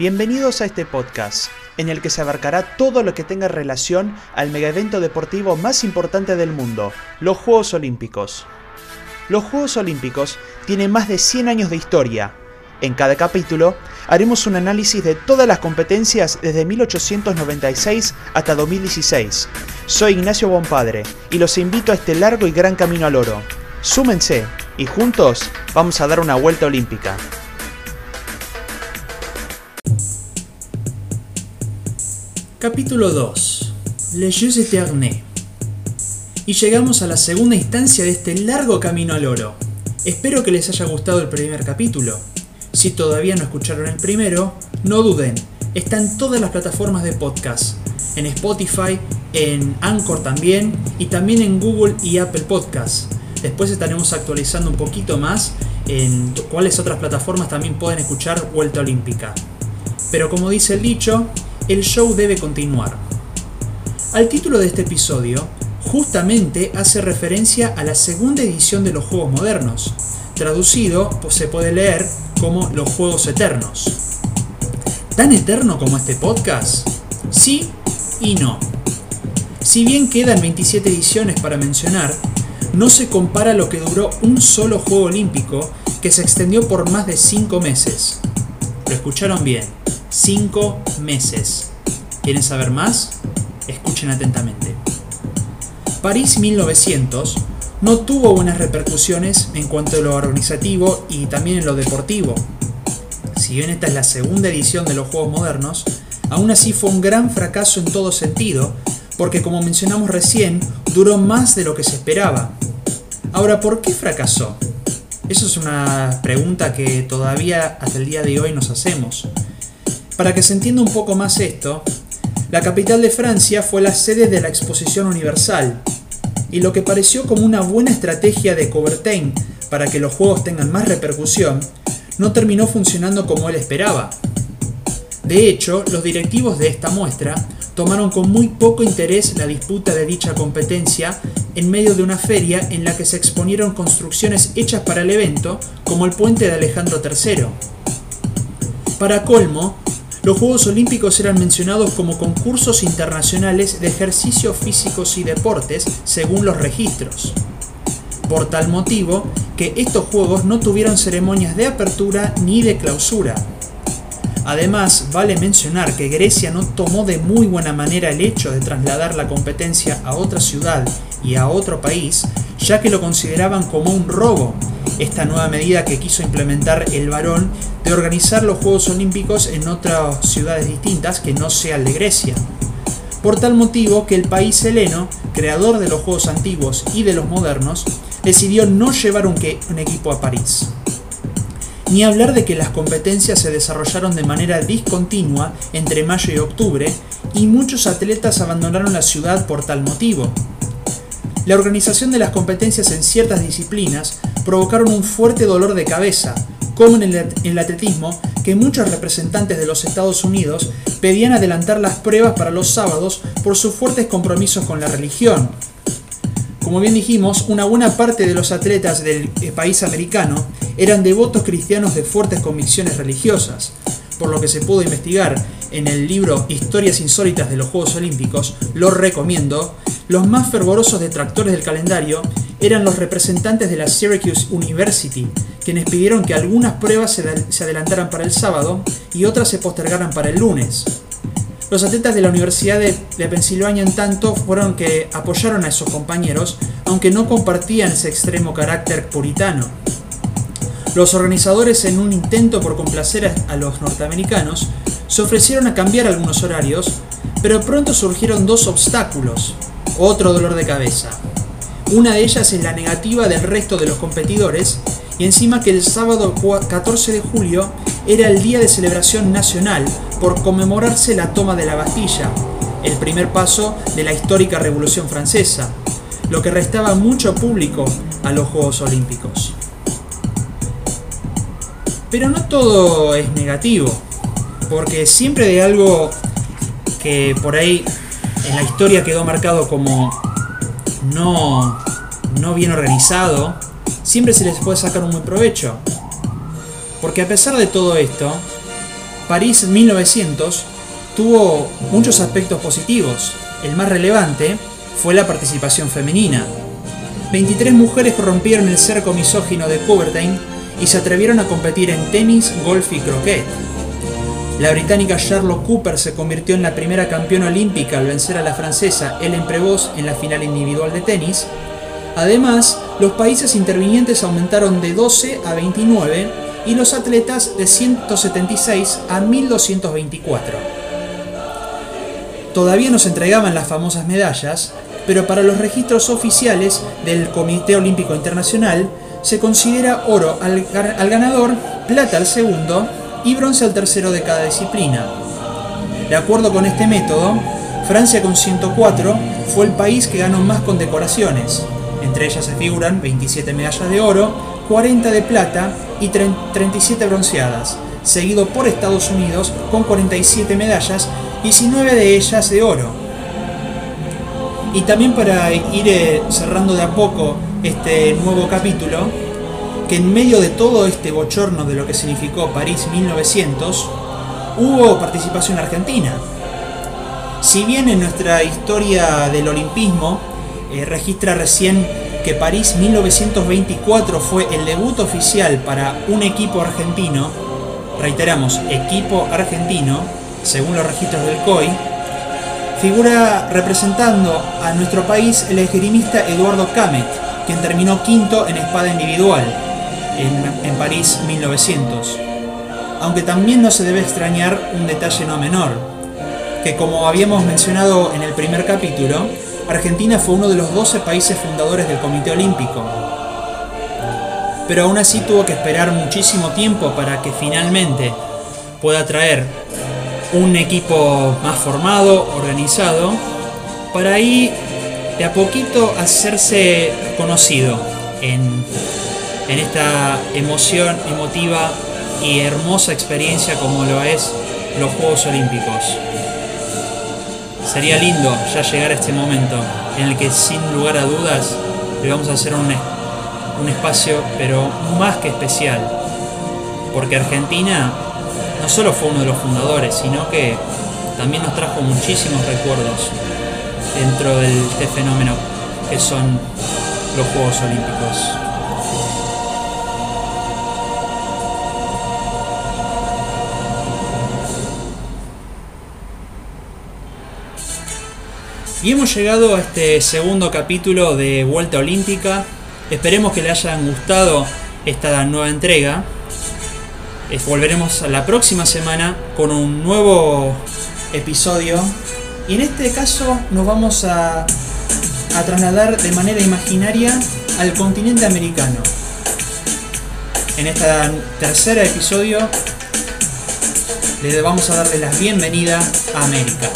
Bienvenidos a este podcast, en el que se abarcará todo lo que tenga relación al megaevento deportivo más importante del mundo, los Juegos Olímpicos. Los Juegos Olímpicos tienen más de 100 años de historia. En cada capítulo haremos un análisis de todas las competencias desde 1896 hasta 2016. Soy Ignacio Bonpadre y los invito a este largo y gran camino al oro. Súmense y juntos vamos a dar una vuelta olímpica. Capítulo 2. Les Jeux Éternés. Y llegamos a la segunda instancia de este largo camino al oro. Espero que les haya gustado el primer capítulo. Si todavía no escucharon el primero, no duden, está en todas las plataformas de podcast, en Spotify, en Anchor también y también en Google y Apple Podcasts. Después estaremos actualizando un poquito más en cuáles otras plataformas también pueden escuchar Vuelta Olímpica. Pero como dice el dicho, el show debe continuar. Al título de este episodio, justamente hace referencia a la segunda edición de los Juegos Modernos. Traducido, pues se puede leer como los Juegos Eternos. ¿Tan eterno como este podcast? Sí y no. Si bien quedan 27 ediciones para mencionar, no se compara lo que duró un solo Juego Olímpico que se extendió por más de 5 meses. Lo escucharon bien, 5 meses. ¿Quieren saber más? Escuchen atentamente. París 1900 no tuvo buenas repercusiones en cuanto a lo organizativo y también en lo deportivo. Si bien esta es la segunda edición de los Juegos Modernos, aún así fue un gran fracaso en todo sentido, porque como mencionamos recién, duró más de lo que se esperaba. Ahora, ¿por qué fracasó? Eso es una pregunta que todavía hasta el día de hoy nos hacemos. Para que se entienda un poco más esto, la capital de Francia fue la sede de la Exposición Universal, y lo que pareció como una buena estrategia de Coubertin para que los juegos tengan más repercusión, no terminó funcionando como él esperaba. De hecho, los directivos de esta muestra tomaron con muy poco interés la disputa de dicha competencia en medio de una feria en la que se exponieron construcciones hechas para el evento, como el puente de Alejandro III. Para colmo, los Juegos Olímpicos eran mencionados como concursos internacionales de ejercicios físicos y deportes según los registros. Por tal motivo que estos Juegos no tuvieron ceremonias de apertura ni de clausura. Además, vale mencionar que Grecia no tomó de muy buena manera el hecho de trasladar la competencia a otra ciudad y a otro país, ya que lo consideraban como un robo esta nueva medida que quiso implementar el varón de organizar los Juegos Olímpicos en otras ciudades distintas que no sea el de Grecia. Por tal motivo que el país heleno, creador de los Juegos antiguos y de los modernos, decidió no llevar un, un equipo a París. Ni hablar de que las competencias se desarrollaron de manera discontinua entre mayo y octubre, y muchos atletas abandonaron la ciudad por tal motivo. La organización de las competencias en ciertas disciplinas provocaron un fuerte dolor de cabeza, como en el, atletismo, que muchos representantes de los Estados Unidos pedían adelantar las pruebas para los sábados por sus fuertes compromisos con la religión. Como bien dijimos, una buena parte de los atletas del eh, país americano eran devotos cristianos de fuertes convicciones religiosas, por lo que se pudo investigar en el libro Historias insólitas de los Juegos Olímpicos, lo recomiendo, los más fervorosos detractores del calendario eran los representantes de la Syracuse University, quienes pidieron que algunas pruebas se adelantaran para el sábado y otras se postergaran para el lunes. Los atletas de la Universidad de, Pensilvania, en tanto, fueron que apoyaron a esos compañeros, aunque no compartían ese extremo carácter puritano. Los organizadores, en un intento por complacer a los norteamericanos, se ofrecieron a cambiar algunos horarios, pero pronto surgieron dos obstáculos, otro dolor de cabeza. Una de ellas es la negativa del resto de los competidores y encima que el sábado 14 de julio era el día de celebración nacional por conmemorarse la toma de la Bastilla, el primer paso de la histórica Revolución Francesa, lo que restaba mucho público a los Juegos Olímpicos. Pero no todo es negativo, porque siempre de algo que por ahí en la historia quedó marcado como no, no bien organizado, siempre se les puede sacar un buen provecho. Porque a pesar de todo esto, París 1900 tuvo muchos aspectos positivos. El más relevante fue la participación femenina. 23 mujeres rompieron el cerco misógino de Coubertin y se atrevieron a competir en tenis, golf y croquet. La británica Charlotte Cooper se convirtió en la primera campeona olímpica al vencer a la francesa Ellen Prevost en la final individual de tenis. Además, los países intervinientes aumentaron de 12 a 29 y los atletas de 176 a 1224. Todavía no se entregaban las famosas medallas, pero para los registros oficiales del Comité Olímpico Internacional se considera oro al, al ganador, plata al segundo y bronce al tercero de cada disciplina. De acuerdo con este método, Francia con 104 fue el país que ganó más condecoraciones. Entre ellas se figuran 27 medallas de oro, 40 de plata y 37 bronceadas, seguido por Estados Unidos con 47 medallas, 19 de ellas de oro. Y también para ir eh, cerrando de a poco este nuevo capítulo, que en medio de todo este bochorno de lo que significó París 1900, hubo participación argentina. Si bien en nuestra historia del olimpismo eh, registra recién que París 1924 fue el debut oficial para un equipo argentino, reiteramos, equipo argentino, según los registros del COI, figura representando a nuestro país el esgrimista Eduardo Camet, quien terminó quinto en espada individual, en, París 1900. Aunque también no se debe extrañar un detalle no menor, que como habíamos mencionado en el primer capítulo, Argentina fue uno de los 12 países fundadores del Comité Olímpico. Pero aún así tuvo que esperar muchísimo tiempo para que finalmente pueda traer un equipo más formado, organizado, para ahí de a poquito hacerse conocido en en esta emoción emotiva y hermosa experiencia como lo es los Juegos Olímpicos. Sería lindo ya llegar a este momento en el que sin lugar a dudas le vamos a hacer un, un espacio pero más que especial. Porque Argentina no solo fue uno de los fundadores, sino que también nos trajo muchísimos recuerdos dentro de este fenómeno que son los Juegos Olímpicos. Y hemos llegado a este segundo capítulo de Vuelta Olímpica. Esperemos que le hayan gustado esta nueva entrega. Volveremos la próxima semana con un nuevo episodio. Y en este caso nos vamos a, trasladar de manera imaginaria al continente americano. En este tercer episodio le vamos a darle la bienvenida a América.